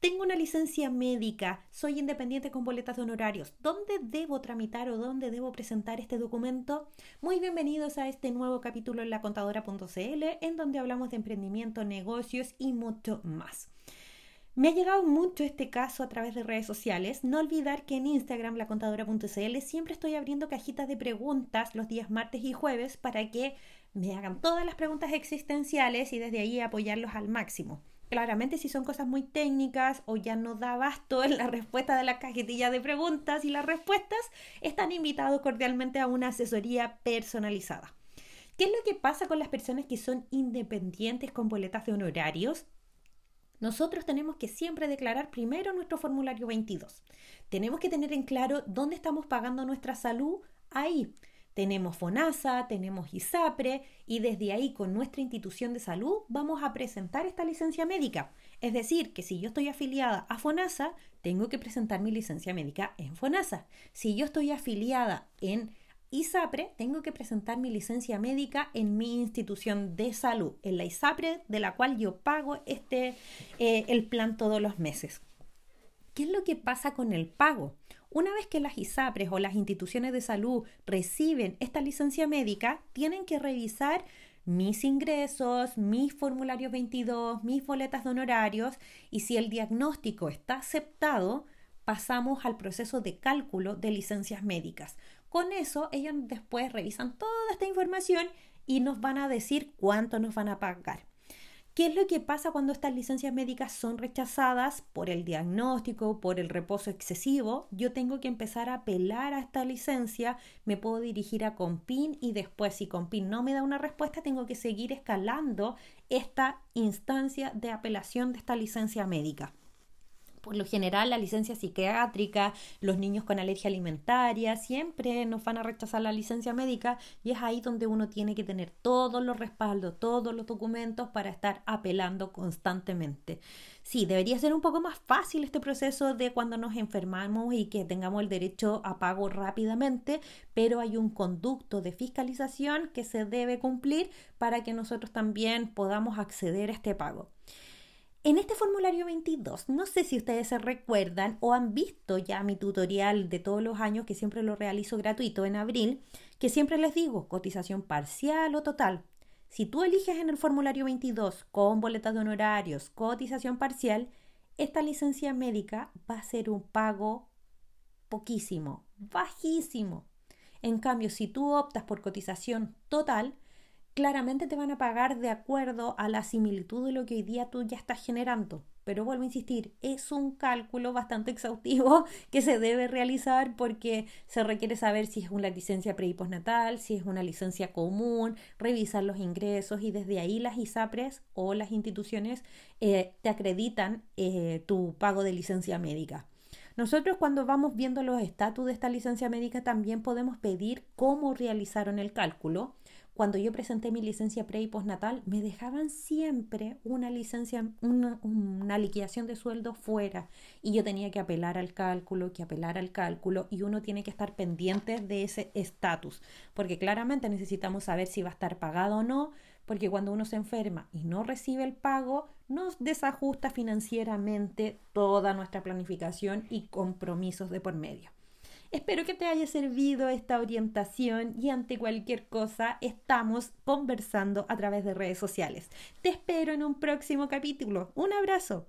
Tengo una licencia médica, soy independiente con boletas de honorarios. ¿Dónde debo tramitar o dónde debo presentar este documento? Muy bienvenidos a este nuevo capítulo en lacontadora.cl en donde hablamos de emprendimiento, negocios y mucho más. Me ha llegado mucho este caso a través de redes sociales. No olvidar que en Instagram, lacontadora.cl, siempre estoy abriendo cajitas de preguntas los días martes y jueves para que me hagan todas las preguntas existenciales y desde ahí apoyarlos al máximo claramente si son cosas muy técnicas o ya no da abasto en la respuesta de la cajetilla de preguntas y las respuestas, están invitados cordialmente a una asesoría personalizada. ¿Qué es lo que pasa con las personas que son independientes con boletas de honorarios? Nosotros tenemos que siempre declarar primero nuestro formulario 22. Tenemos que tener en claro dónde estamos pagando nuestra salud ahí. Tenemos FONASA, tenemos ISAPRE y desde ahí con nuestra institución de salud vamos a presentar esta licencia médica. Es decir, que si yo estoy afiliada a FONASA, tengo que presentar mi licencia médica en FONASA. Si yo estoy afiliada en ISAPRE, tengo que presentar mi licencia médica en mi institución de salud, en la ISAPRE de la cual yo pago este, eh, el plan todos los meses. ¿Qué es lo que pasa con el pago? Una vez que las ISAPRES o las instituciones de salud reciben esta licencia médica, tienen que revisar mis ingresos, mis formularios 22, mis boletas de honorarios y si el diagnóstico está aceptado, pasamos al proceso de cálculo de licencias médicas. Con eso, ellos después revisan toda esta información y nos van a decir cuánto nos van a pagar. ¿Qué es lo que pasa cuando estas licencias médicas son rechazadas por el diagnóstico, por el reposo excesivo? Yo tengo que empezar a apelar a esta licencia, me puedo dirigir a Compin y después si Compin no me da una respuesta, tengo que seguir escalando esta instancia de apelación de esta licencia médica. Por lo general, la licencia psiquiátrica, los niños con alergia alimentaria, siempre nos van a rechazar la licencia médica y es ahí donde uno tiene que tener todos los respaldos, todos los documentos para estar apelando constantemente. Sí, debería ser un poco más fácil este proceso de cuando nos enfermamos y que tengamos el derecho a pago rápidamente, pero hay un conducto de fiscalización que se debe cumplir para que nosotros también podamos acceder a este pago. En este formulario 22, no sé si ustedes se recuerdan o han visto ya mi tutorial de todos los años, que siempre lo realizo gratuito en abril, que siempre les digo cotización parcial o total. Si tú eliges en el formulario 22 con boletas de honorarios, cotización parcial, esta licencia médica va a ser un pago poquísimo, bajísimo. En cambio, si tú optas por cotización total, claramente te van a pagar de acuerdo a la similitud de lo que hoy día tú ya estás generando. Pero vuelvo a insistir, es un cálculo bastante exhaustivo que se debe realizar porque se requiere saber si es una licencia pre y postnatal, si es una licencia común, revisar los ingresos y desde ahí las ISAPRES o las instituciones eh, te acreditan eh, tu pago de licencia médica. Nosotros cuando vamos viendo los estatus de esta licencia médica también podemos pedir cómo realizaron el cálculo. Cuando yo presenté mi licencia pre y postnatal, me dejaban siempre una licencia, una, liquidación de sueldo fuera. Y yo tenía que apelar al cálculo, que apelar al cálculo y uno tiene que estar pendiente de ese estatus, porque claramente necesitamos saber si va a estar pagado o no, porque cuando uno se enferma y no recibe el pago, nos desajusta financieramente toda nuestra planificación y compromisos de por medio. Espero que te haya servido esta orientación y ante cualquier cosa estamos conversando a través de redes sociales. Te espero en un próximo capítulo. Un abrazo.